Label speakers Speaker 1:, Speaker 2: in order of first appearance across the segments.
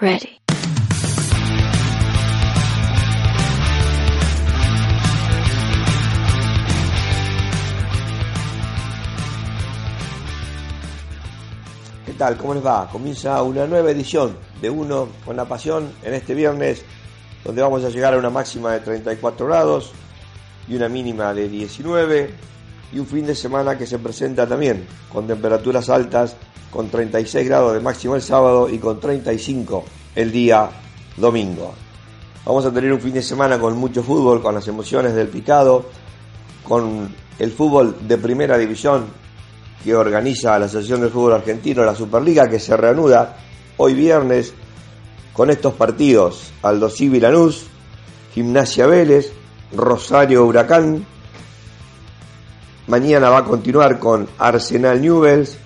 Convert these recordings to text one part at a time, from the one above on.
Speaker 1: Ready.
Speaker 2: ¿Qué tal? ¿Cómo les va? Comienza una nueva edición de Uno con la Pasión en este viernes, donde vamos a llegar a una máxima de 34 grados y una mínima de 19, y un fin de semana que se presenta también con temperaturas altas, con 36 grados de máximo el sábado y con 35 el día domingo. Vamos a tener un fin de semana con mucho fútbol, con las emociones del picado, con el fútbol de primera división que organiza la Asociación del Fútbol Argentino, la Superliga, que se reanuda hoy viernes con estos partidos: Aldo Civi Lanús, Gimnasia Vélez, Rosario Huracán. Mañana va a continuar con Arsenal Newells,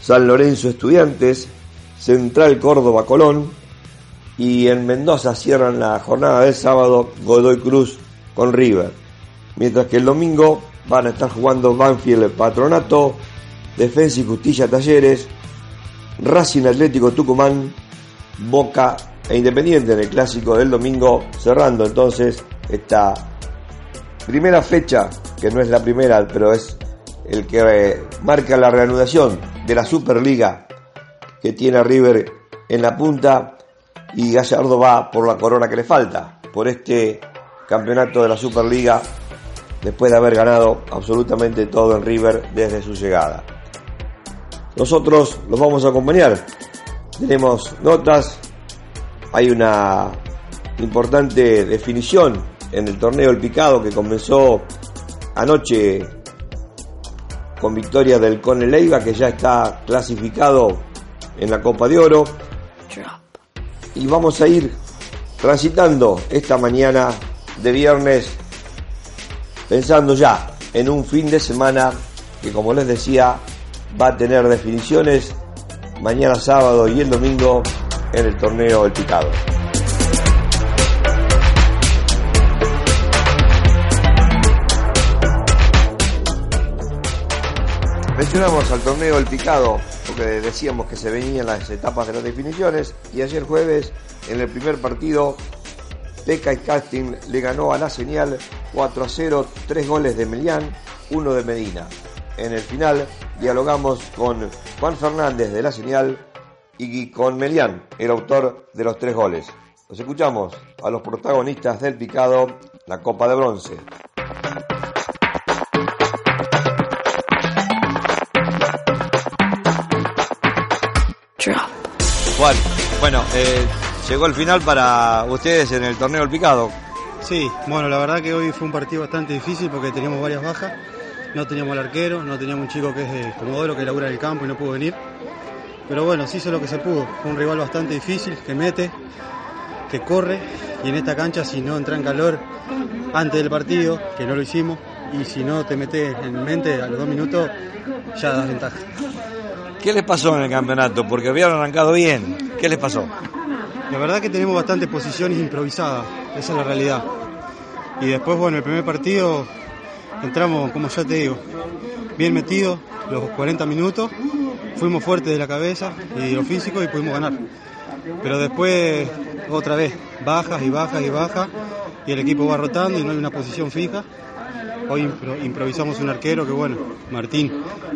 Speaker 2: San Lorenzo Estudiantes, Central Córdoba Colón y en Mendoza cierran la jornada del sábado Godoy Cruz con River. Mientras que el domingo van a estar jugando Banfield Patronato, Defensa y Justicia Talleres, Racing Atlético Tucumán, Boca e Independiente en el clásico del domingo, cerrando entonces esta primera fecha, que no es la primera, pero es el que eh, marca la reanudación de la Superliga que tiene a River en la punta y Gallardo va por la corona que le falta, por este campeonato de la Superliga después de haber ganado absolutamente todo en River desde su llegada. Nosotros los vamos a acompañar. Tenemos notas, hay una importante definición en el torneo El Picado que comenzó anoche con victoria del Cone Leiva que ya está clasificado en la Copa de Oro. Y vamos a ir transitando esta mañana de viernes pensando ya en un fin de semana que como les decía va a tener definiciones mañana sábado y el domingo en el torneo El Picado. Mencionamos al torneo El Picado porque decíamos que se venían las etapas de las definiciones y ayer jueves en el primer partido Peca y Casting le ganó a la señal 4 a 0, tres goles de Melián, uno de Medina. En el final dialogamos con Juan Fernández de la señal y con Melián, el autor de los tres goles. Los escuchamos a los protagonistas del picado, la Copa de Bronce. Juan, bueno, eh, llegó el final para ustedes en el torneo del picado.
Speaker 3: Sí, bueno, la verdad que hoy fue un partido bastante difícil porque teníamos varias bajas. No teníamos al arquero, no teníamos un chico que es de Comodoro que labura en el campo y no pudo venir. Pero bueno, se hizo lo que se pudo. Fue un rival bastante difícil, que mete, que corre. Y en esta cancha, si no entra en calor antes del partido, que no lo hicimos, y si no te metes en mente a los dos minutos, ya das ventaja.
Speaker 2: ¿Qué les pasó en el campeonato? Porque habían arrancado bien. ¿Qué les pasó?
Speaker 3: La verdad que tenemos bastantes posiciones improvisadas, esa es la realidad. Y después, bueno, el primer partido entramos, como ya te digo, bien metidos, los 40 minutos, fuimos fuertes de la cabeza y de lo físico y pudimos ganar. Pero después, otra vez, bajas y bajas y bajas, y el equipo va rotando y no hay una posición fija. Hoy impro- improvisamos un arquero que, bueno, Martín,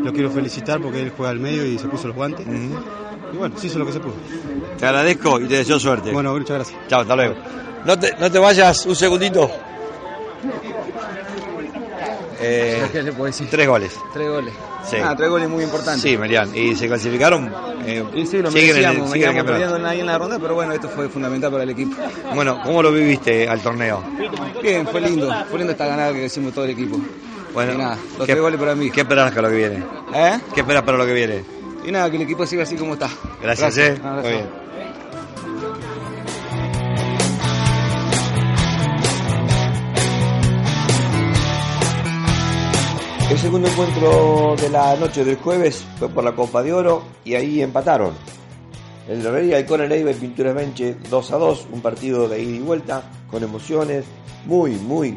Speaker 3: lo quiero felicitar porque él juega al medio y se puso los guantes. Y bueno, se hizo lo que se pudo.
Speaker 2: Te agradezco y te deseo suerte.
Speaker 3: Bueno, muchas gracias.
Speaker 2: Chao, hasta luego. No te, no te vayas un segundito. Eh,
Speaker 4: ¿Qué le puedo decir?
Speaker 2: tres goles.
Speaker 4: Tres goles.
Speaker 2: Sí.
Speaker 4: Ah, tres goles muy importantes.
Speaker 2: Sí, Merian. ¿Y se clasificaron? Eh,
Speaker 4: Y sí, lo
Speaker 2: siguen en
Speaker 4: merecíamos,
Speaker 2: siguen en
Speaker 4: perdiendo en la ronda, pero bueno, esto fue fundamental para el equipo.
Speaker 2: Bueno, ¿cómo lo viviste al torneo?
Speaker 4: Bien, fue lindo, fue lindo esta ganada que hicimos todo el equipo.
Speaker 2: Bueno,
Speaker 4: Y nada, los
Speaker 2: ¿qué-
Speaker 4: tres goles para mí.
Speaker 2: ¿Qué esperas para lo que viene?
Speaker 4: ¿Eh?
Speaker 2: ¿Qué esperas para lo que viene?
Speaker 4: Y nada, que el equipo siga así como está.
Speaker 2: Gracias, eh.
Speaker 4: Un abrazo.
Speaker 2: Muy bien. El segundo encuentro de la noche del jueves fue por la Copa de Oro y ahí empataron. El y con el Eibar Pinturas Benche 2 a 2, un partido de ida y vuelta con emociones, muy, muy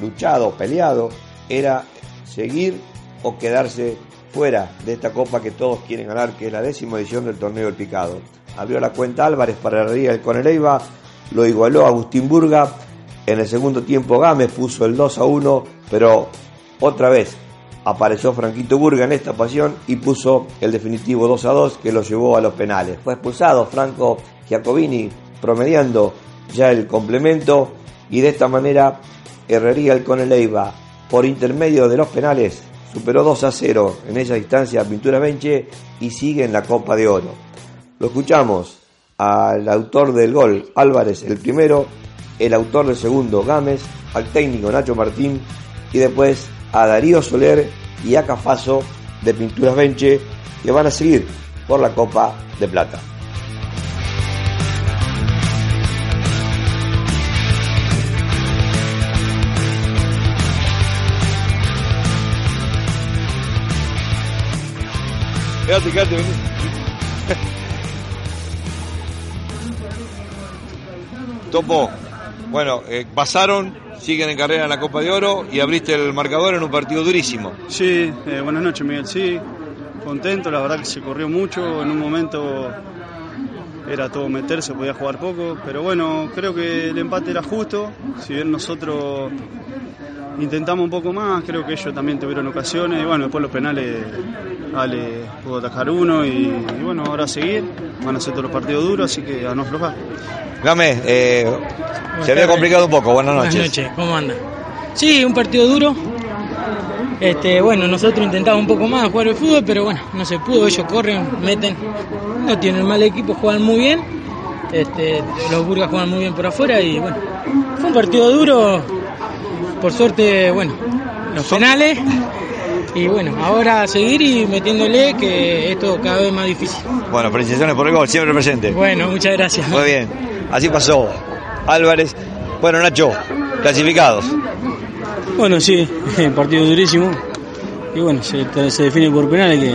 Speaker 2: luchado, peleado. Era seguir o quedarse fuera de esta copa que todos quieren ganar, que es la décima edición del torneo del picado. Abrió la cuenta Álvarez para y con el lo igualó Agustín Burga. En el segundo tiempo Gámez puso el 2 a 1, pero otra vez apareció Franquito Burga en esta ocasión y puso el definitivo 2 a 2 que lo llevó a los penales. Fue expulsado Franco Giacobini promediando ya el complemento y de esta manera Herrería el Coneleiva por intermedio de los penales superó 2 a 0 en esa distancia a Pintura Benche y sigue en la Copa de Oro. Lo escuchamos al autor del gol Álvarez el primero, el autor del segundo Gámez, al técnico Nacho Martín y después a Darío Soler y a Cafaso de Pinturas Benche que van a seguir por la Copa de Plata. Quédate, quédate, vení.
Speaker 5: Topo, bueno, eh, pasaron, siguen en carrera en la Copa de Oro y abriste el marcador en un partido durísimo.
Speaker 6: Sí, eh, buenas noches Miguel, sí, contento, la verdad que se corrió mucho, en un momento era todo meterse, podía jugar poco, pero bueno, creo que el empate era justo, si bien nosotros intentamos un poco más, creo que ellos también tuvieron ocasiones, y bueno, después los penales Ale pudo atajar uno y, y bueno, ahora a seguir, van a ser todos los partidos duros, así que a no aflojar.
Speaker 5: Gámez, eh, se había complicado un poco, buenas noches.
Speaker 7: Buenas noches, ¿cómo anda? Sí, un partido duro. Este, bueno, nosotros intentamos un poco más jugar el fútbol, pero bueno, no se pudo, ellos corren, meten, no tienen mal equipo, juegan muy bien. Este, los Burgas juegan muy bien por afuera y bueno, fue un partido duro. Por suerte, bueno, los penales. Y bueno, ahora a seguir y metiéndole que esto cada vez más difícil.
Speaker 5: Bueno, felicitaciones por el gol, siempre presente.
Speaker 7: Bueno, muchas gracias.
Speaker 5: Muy bien, así pasó Álvarez. Bueno, Nacho, clasificados.
Speaker 8: Bueno, sí, partido durísimo. Y bueno, se, se define por penales que,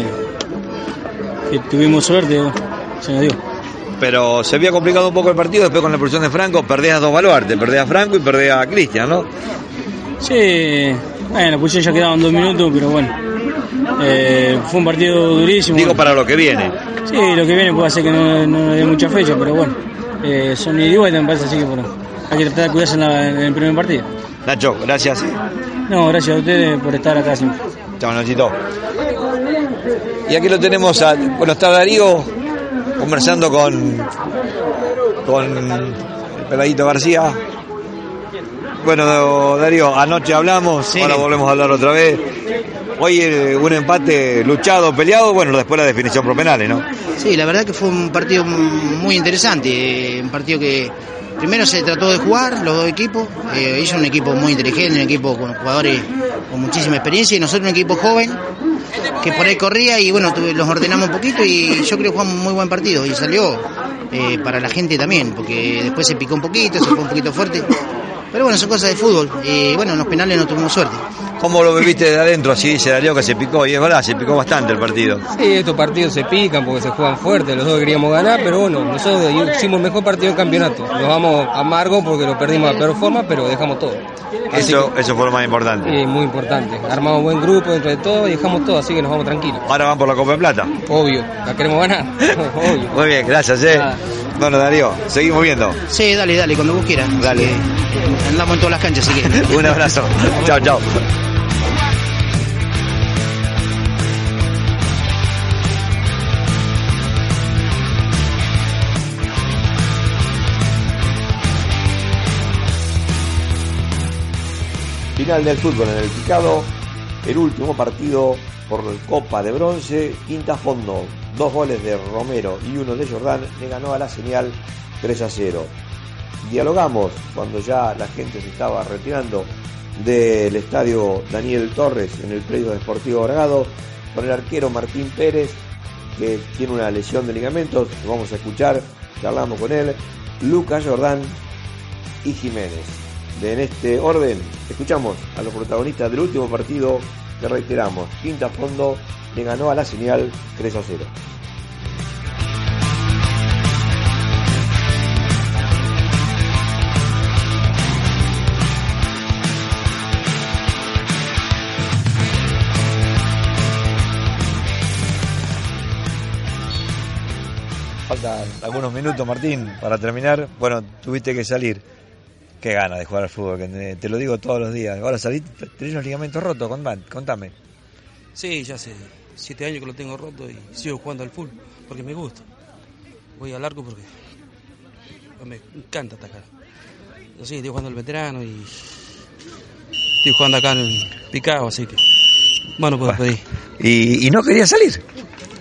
Speaker 8: que tuvimos suerte, se nos dio.
Speaker 5: Pero se había complicado un poco el partido después con la expulsión de Franco, perdías a dos baluartes, perdías a Franco y perdías a Cristian, ¿no?
Speaker 8: Sí, bueno, pues ya quedaban dos minutos, pero bueno. Eh, fue un partido durísimo.
Speaker 5: Digo para lo que viene.
Speaker 8: Sí, lo que viene puede ser que no, no dé mucha fecha, pero bueno. Eh, son ida y vuelta, me parece, así que bueno, hay que tratar de cuidarse en, la- en el primer partido.
Speaker 5: Nacho, gracias.
Speaker 8: No, gracias a ustedes por estar acá siempre.
Speaker 5: Chao, Nachito. Y aquí lo tenemos, a, bueno, está Darío conversando con, con el peladito García. Bueno, Darío, anoche hablamos, ahora volvemos a hablar otra vez. Hoy eh, un empate luchado, peleado, bueno, después la definición por penales, ¿no?
Speaker 9: Sí, la verdad que fue un partido muy interesante, eh, un partido que primero se trató de jugar los dos equipos, eh, ellos un equipo muy inteligente, un equipo con jugadores con muchísima experiencia y nosotros un equipo joven que por ahí corría y bueno, los ordenamos un poquito y yo creo que jugamos un muy buen partido y salió eh, para la gente también, porque después se picó un poquito, se fue un poquito fuerte, pero bueno, son cosas de fútbol y bueno, en los penales no tuvimos suerte.
Speaker 5: ¿Cómo lo viviste de adentro? Así dice Darío que se picó, y es verdad, se picó bastante el partido.
Speaker 10: Sí, estos partidos se pican porque se juegan fuerte, los dos queríamos ganar, pero bueno, nosotros hicimos el mejor partido del campeonato. Nos vamos amargos porque lo perdimos a peor forma, pero dejamos todo. Así
Speaker 5: Eso, eso fue lo más importante.
Speaker 10: eh, muy importante. Armamos buen grupo dentro de todo y dejamos todo, así que nos vamos tranquilos.
Speaker 5: Ahora van por la Copa de Plata.
Speaker 10: Obvio, la queremos ganar. Obvio.
Speaker 5: Muy bien, gracias, eh. Bueno, Darío, seguimos viendo.
Speaker 9: Sí, dale, dale, cuando vos quieras.
Speaker 5: Dale.
Speaker 9: Andamos en todas las canchas, así que...
Speaker 5: Un abrazo. chao, chao.
Speaker 2: Final del fútbol en el picado, el último partido por Copa de Bronce, quinta fondo, dos goles de Romero y uno de Jordán, le ganó a la señal 3 a 0. Dialogamos cuando ya la gente se estaba retirando del estadio Daniel Torres en el predio deportivo Bragado con el arquero Martín Pérez que tiene una lesión de ligamentos, lo vamos a escuchar, charlamos con él, Lucas Jordán y Jiménez. En este orden, escuchamos a los protagonistas del último partido te reiteramos, Quinta Fondo le ganó a la señal 3 a 0.
Speaker 5: Faltan algunos minutos, Martín, para terminar. Bueno, tuviste que salir. Qué ganas de jugar al fútbol, que te- lo digo todos los días. Ahora salí, tenés los ligamentos rotos, contame.
Speaker 11: Sí, ya hace siete años que lo tengo roto y sigo jugando al full porque me gusta. Voy al arco porque me encanta atacar. Yo sí, estoy jugando al veterano y estoy jugando acá en el picado, así que bueno, puedo pedir.
Speaker 5: ¿Y, y no querías salir?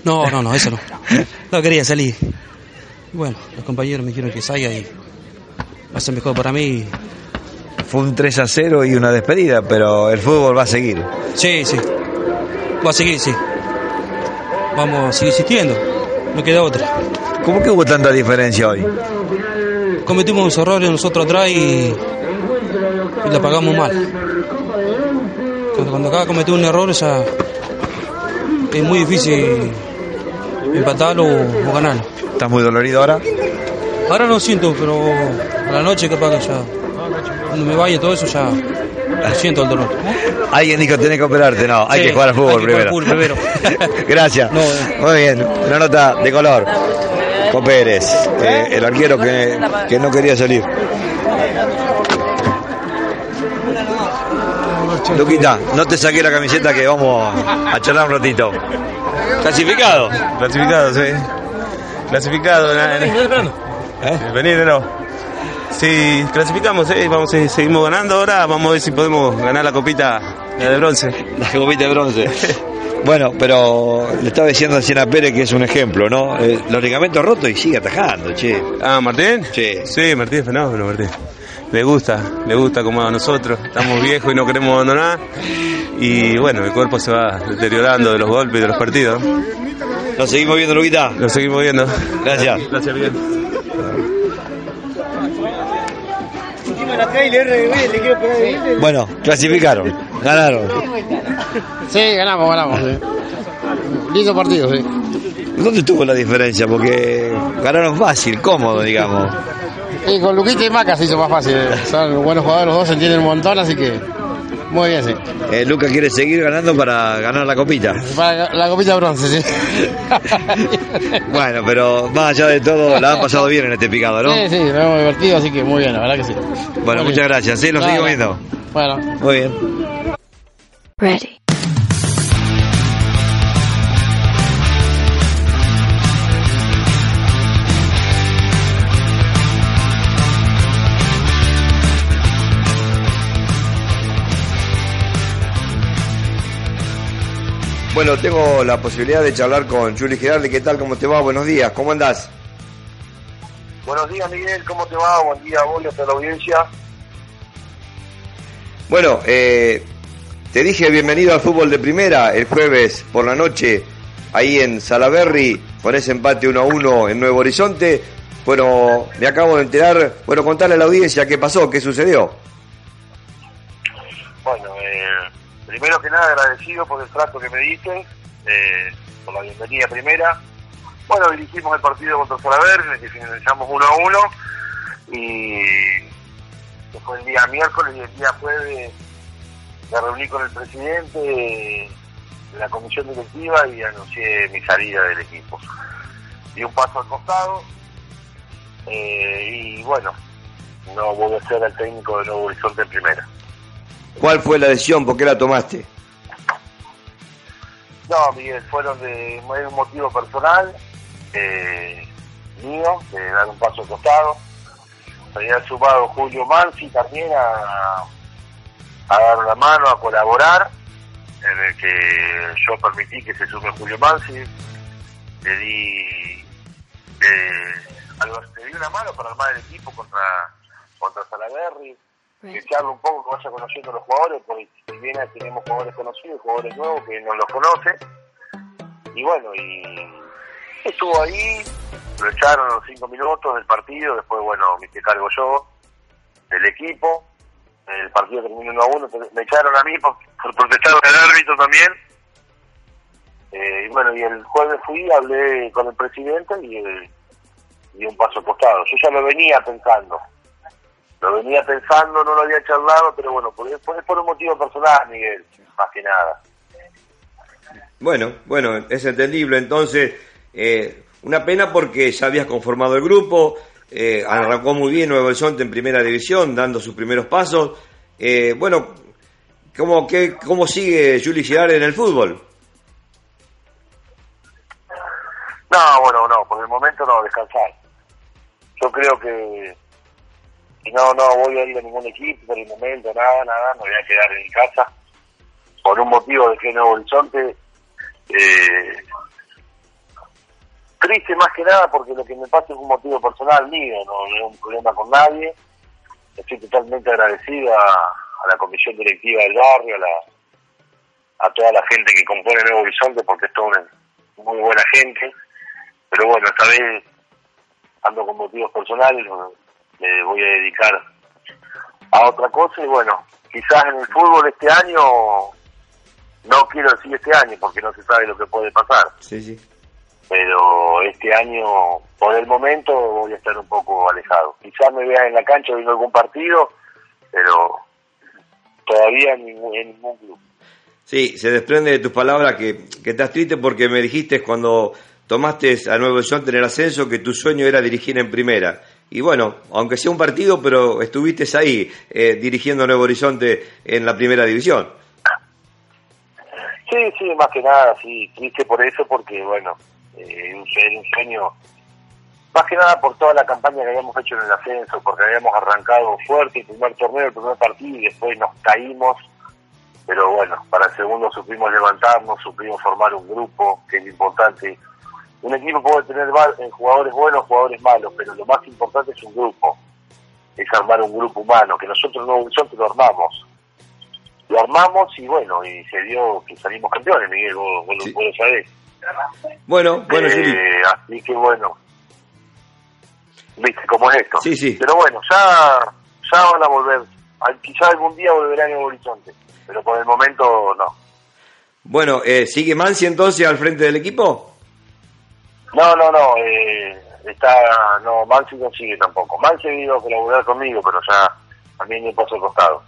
Speaker 11: No, no, no, eso no. No quería salir. Bueno, los compañeros me dijeron que salga y va a ser mejor para mí.
Speaker 5: Fue un 3 a 0 y una despedida, pero el fútbol va a seguir.
Speaker 11: Sí, sí. Va a seguir, sí. Vamos a seguir existiendo. No queda otra.
Speaker 5: ¿Cómo que hubo tanta diferencia hoy?
Speaker 11: Cometimos unos errores nosotros atrás y, y la pagamos mal. Cuando, cuando acá cometí un error ya es muy difícil empatarlo o, o ganarlo.
Speaker 5: ¿Estás muy dolorido ahora?
Speaker 11: Ahora no siento, pero a la noche capaz que ya, cuando me vaya todo eso ya lo siento el dolor.
Speaker 5: Alguien dijo tenés que operarte, no, hay
Speaker 11: Sí,
Speaker 5: que jugar al
Speaker 11: hay
Speaker 5: fútbol
Speaker 11: que jugar
Speaker 5: primero.
Speaker 11: al fútbol primero.
Speaker 5: Gracias. Muy bien, una nota de color. Con Pérez, eh, el arquero que, que no quería salir. Luquita, no te saqué la camiseta que vamos a charlar un ratito. ¿Clasificado?
Speaker 12: Clasificado, sí. Clasificado. ¿Eh? Venir de no. Sí, clasificamos, eh, vamos, eh, seguimos ganando ahora, vamos a ver si podemos ganar la copita la de bronce.
Speaker 5: La copita de bronce. Bueno, pero le estaba diciendo a Siena Pérez que es un ejemplo, ¿no? Eh, los ligamentos rotos y sigue atajando, che.
Speaker 12: Ah, ¿Martín?
Speaker 5: Sí.
Speaker 12: Sí, Martín es fenómeno, Martín. Le gusta, le gusta como a nosotros. Estamos viejos y no queremos abandonar. Y bueno, el cuerpo se va deteriorando de los golpes y de los partidos.
Speaker 5: Lo seguimos viendo, Luquita.
Speaker 12: Lo seguimos viendo.
Speaker 5: Gracias.
Speaker 12: Gracias, Miguel.
Speaker 5: Bueno, clasificaron, ganaron.
Speaker 13: Sí, ganamos, ganamos. sí. Lindo partido, sí.
Speaker 5: ¿Dónde estuvo la diferencia? Porque ganaron fácil, cómodo, digamos.
Speaker 13: Y con Luquita y Maca se hizo más fácil. Son buenos jugadores los dos, se entienden un montón, así que muy bien, sí.
Speaker 5: Eh, Luca quiere seguir ganando para ganar la copita.
Speaker 13: Para la copita bronce, sí.
Speaker 5: Bueno, pero más allá de todo, la han pasado bien en este picado, ¿no?
Speaker 13: Sí, sí, nos hemos divertido, así que muy bien, la verdad que sí.
Speaker 5: Bueno,
Speaker 13: Muy
Speaker 5: muchas
Speaker 13: bien.
Speaker 5: gracias, sí, lo
Speaker 13: Nada,
Speaker 5: sigo viendo.
Speaker 13: Bueno.
Speaker 5: Muy bien.
Speaker 1: Ready.
Speaker 2: Bueno, tengo la posibilidad de charlar con Juli Girardi. ¿Qué tal? ¿Cómo te va? Buenos días. ¿Cómo andás?
Speaker 14: Buenos días, Miguel. ¿Cómo te va? Buen día a vos y a toda la audiencia.
Speaker 2: Bueno, eh, te dije bienvenido al fútbol de primera el jueves por la noche ahí en Salaberry con ese empate 1 a 1 en Nuevo Horizonte. Bueno, me acabo de enterar. Bueno, contarle a la audiencia qué pasó, qué sucedió.
Speaker 14: Primero que nada agradecido por el trato que me diste, eh, por la bienvenida primera. Bueno, dirigimos el partido contra Salaberry, en el que finalizamos 1 a 1 y fue el día miércoles y el día jueves me reuní con el presidente de la comisión directiva y anuncié mi salida del equipo. Di un paso al costado eh, y bueno, no voy a ser el técnico de Nuevo Horizonte en primera.
Speaker 2: ¿Cuál fue la decisión? ¿Por qué la tomaste?
Speaker 14: No, Miguel, fueron de un motivo personal eh, mío, de dar un paso costado. Había sumado Julio Mansi también a, a dar una mano, a colaborar, en el que yo permití que se sume Julio Mansi. Le di, le- algo- le di una mano para armar el equipo contra, contra Salaberry, que un poco, que vaya conociendo a los jugadores, porque si bien tenemos jugadores conocidos, jugadores nuevos que no los conoce. Y bueno, y estuvo ahí, lo echaron los cinco minutos del partido, después, bueno, me cargo yo del equipo. el partido terminó 1 a 1, me echaron a mí por, por protestar al árbitro también. Eh, y bueno, y el jueves fui, hablé con el presidente y eh, di un paso costado. Yo ya lo venía pensando. Lo venía pensando, no lo había charlado, pero bueno, por, por, por un motivo personal, Miguel, más que nada.
Speaker 2: Bueno, bueno, es entendible. Entonces, eh, una pena porque ya habías conformado el grupo, eh, arrancó muy bien Nuevo Horizonte en primera división, dando sus primeros pasos. Eh, bueno, ¿cómo, qué, ¿cómo sigue Juli Girard en el fútbol?
Speaker 14: No, bueno, no, por el momento no, descansar. Yo creo que, que no, no voy a ir a ningún equipo por el momento, nada, nada, me voy a quedar en casa. Por un motivo de que Nuevo Horizonte eh, triste más que nada porque lo que me pasa es un motivo personal mío, no, es un problema con nadie. Estoy totalmente agradecido a, a la comisión directiva del barrio, a, la, a toda la gente que compone Nuevo Horizonte porque es toda una muy buena gente. Pero bueno, esta vez ando con motivos personales, me voy a dedicar a otra cosa y bueno, quizás en el fútbol este año, no quiero decir este año porque no se sabe lo que puede pasar.
Speaker 2: Sí, sí
Speaker 14: pero este año, por el momento, voy a estar un poco alejado. Quizás me vea en la cancha viendo algún partido, pero todavía en ningún, en ningún club.
Speaker 2: Sí, se desprende de tus palabras que, que estás triste porque me dijiste cuando tomaste a Nuevo Horizonte en el ascenso que tu sueño era dirigir en primera. Y bueno, aunque sea un partido, pero estuviste ahí eh, dirigiendo Nuevo Horizonte en la primera división.
Speaker 14: Sí, sí, más que nada, sí, triste por eso, porque bueno, eh, un, un sueño, más que nada por toda la campaña que habíamos hecho en el ascenso, porque habíamos arrancado fuerte el primer torneo, el primer partido y después nos caímos, pero bueno, para el segundo supimos levantarnos, supimos formar un grupo, que es importante. Un equipo puede tener eh, jugadores buenos, jugadores malos, pero lo más importante es un grupo, es armar un grupo humano, que nosotros no nosotros lo armamos. Lo armamos y bueno, y se dio que salimos campeones, Miguel, vos, vos,
Speaker 2: Sí.
Speaker 14: vos lo sabés.
Speaker 2: Bueno, bueno.
Speaker 14: Eh, así que bueno, viste cómo es esto.
Speaker 2: Sí, sí.
Speaker 14: Pero bueno, ya, ya van a volver. Quizá algún día volverá a Nuevo Horizonte, pero por el momento no.
Speaker 2: Bueno, eh, ¿sigue Mansi entonces al frente del equipo?
Speaker 14: No, no, no. Eh, está, no, Mansi no sigue tampoco. Mansi ha ido a colaborar conmigo, pero ya también me paso al costado.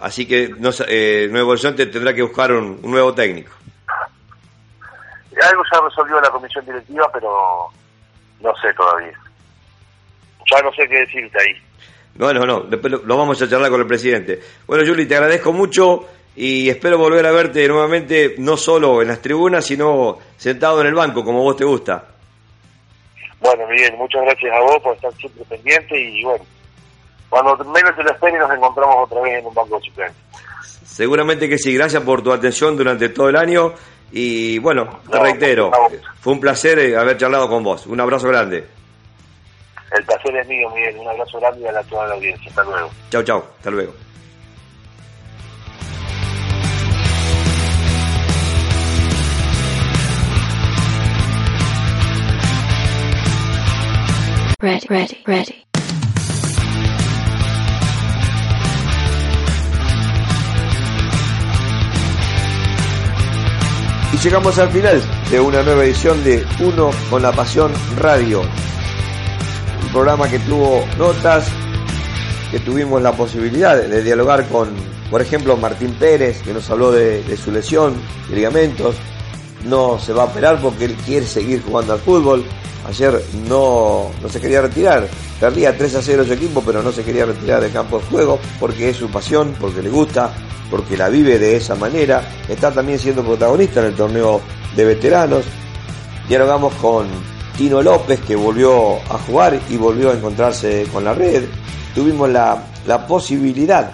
Speaker 2: Así que no, eh, Nuevo Horizonte tendrá que buscar un, un nuevo técnico.
Speaker 14: Algo ya resolvió la comisión directiva, pero no sé todavía. Ya no sé qué decirte ahí.
Speaker 2: No, no, no, después lo, lo vamos a charlar con el presidente. Bueno, Juli, te agradezco mucho y espero volver a verte nuevamente, no solo en las tribunas, sino sentado en el banco, como vos te gusta.
Speaker 14: Bueno, Miguel, muchas gracias a vos por estar siempre pendiente y bueno, cuando menos te lo esperes nos encontramos otra vez en un banco de.
Speaker 2: Seguramente que sí, gracias por tu atención durante todo el año y bueno, te
Speaker 14: No,
Speaker 2: reitero, fue un placer eh, haber charlado con vos. Un abrazo grande.
Speaker 14: El placer es mío, Miguel. Un abrazo grande a la- toda la audiencia. Hasta luego.
Speaker 2: Chau, chau, hasta luego.
Speaker 1: Ready, ready, ready.
Speaker 2: Y llegamos al final de una nueva edición de Uno con la Pasión Radio. Un programa que tuvo notas, que tuvimos la posibilidad de, dialogar con, por ejemplo, Martín Pérez, que nos habló de, de su lesión, de ligamentos. No se va a operar porque él quiere seguir jugando al fútbol. Ayer no, no se quería retirar. Perdía 3 a 0 su equipo, pero no se quería retirar del campo de juego porque es su pasión, porque le gusta, porque la vive de esa manera. Está también siendo protagonista en el torneo de veteranos. Dialogamos con Tino López, que volvió a jugar y volvió a encontrarse con la red. Tuvimos la, la posibilidad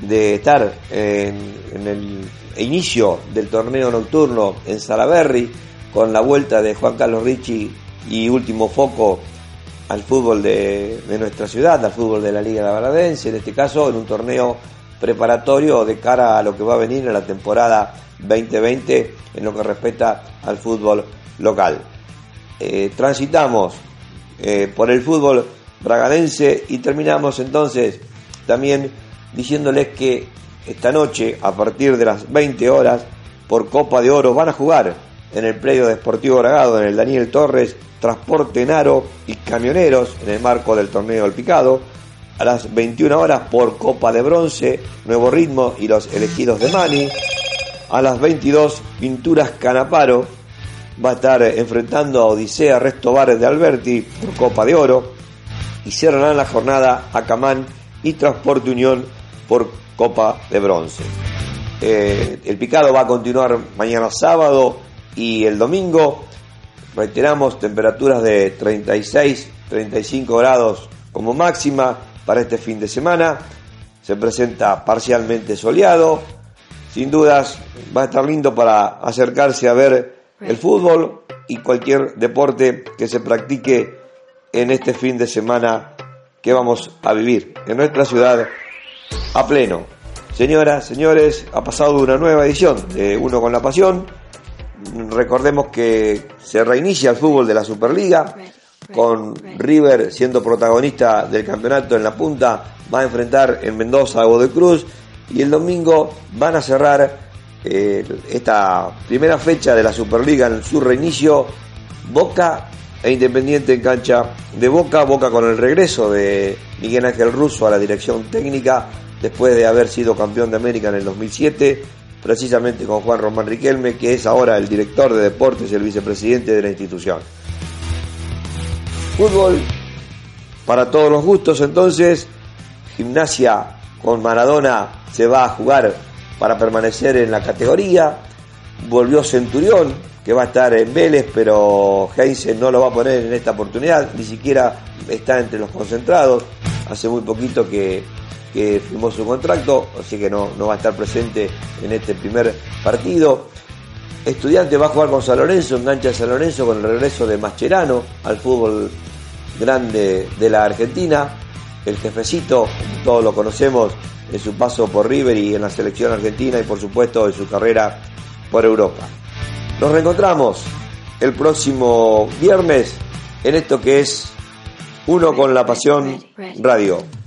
Speaker 2: de estar en, en el inicio del torneo nocturno en Salaberry, con la vuelta de Juan Carlos Ricci y último foco al fútbol de, nuestra ciudad, al fútbol de la Liga Navadense, en este caso en un torneo preparatorio de cara a lo que va a venir en la temporada 2020 en lo que respecta al fútbol local. Eh, transitamos eh, por el fútbol bragadense y terminamos entonces también diciéndoles que esta noche, a partir de las 20 horas, por Copa de Oro van a jugar en el predio de Sportivo Bragado, en el Daniel Torres, Transporte Naro y Camioneros, en el marco del torneo del Picado. A las 21 horas por Copa de Bronce, Nuevo Ritmo y los elegidos de Mani. A las 22, Pinturas Canaparo va a estar enfrentando a Odisea Resto Bares de Alberti por Copa de Oro. Y cerrarán la jornada Acamán y Transporte Unión por Copa de Bronce. Eh, el picado va a continuar mañana sábado y el domingo. Reiteramos temperaturas de 36, 35 grados como máxima para este fin de semana. Se presenta parcialmente soleado. Sin dudas va a estar lindo para acercarse a ver el fútbol y cualquier deporte que se practique en este fin de semana que vamos a vivir en nuestra ciudad a pleno. Señoras, señores, ha pasado una nueva edición de Uno con la Pasión. Recordemos que se reinicia el fútbol de la Superliga, con River siendo protagonista del campeonato en la punta, va a enfrentar en Mendoza a Godoy Cruz y el domingo van a cerrar eh, esta primera fecha de la Superliga en su reinicio Boca e Independiente en cancha de Boca, Boca con el regreso de Miguel Ángel Russo a la dirección técnica después de haber sido campeón de América en el 2007, precisamente con Juan Román Riquelme, que es ahora el director de deportes y el vicepresidente de la institución. Fútbol para todos los gustos, entonces, gimnasia con Maradona se va a jugar para permanecer en la categoría, volvió Centurión, que va a estar en Vélez, pero Heinze no lo va a poner en esta oportunidad, ni siquiera está entre los concentrados, hace muy poquito que que firmó su contrato, así que no, no va a estar presente en este primer partido. Estudiante va a jugar con San Lorenzo, engancha San Lorenzo con el regreso de Mascherano al fútbol grande de la Argentina. El jefecito, todos lo conocemos en su paso por River y en la selección argentina y por supuesto en su carrera por Europa. Nos reencontramos el próximo viernes en esto que es Uno con la Pasión Radio.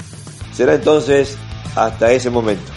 Speaker 2: Será entonces hasta ese momento.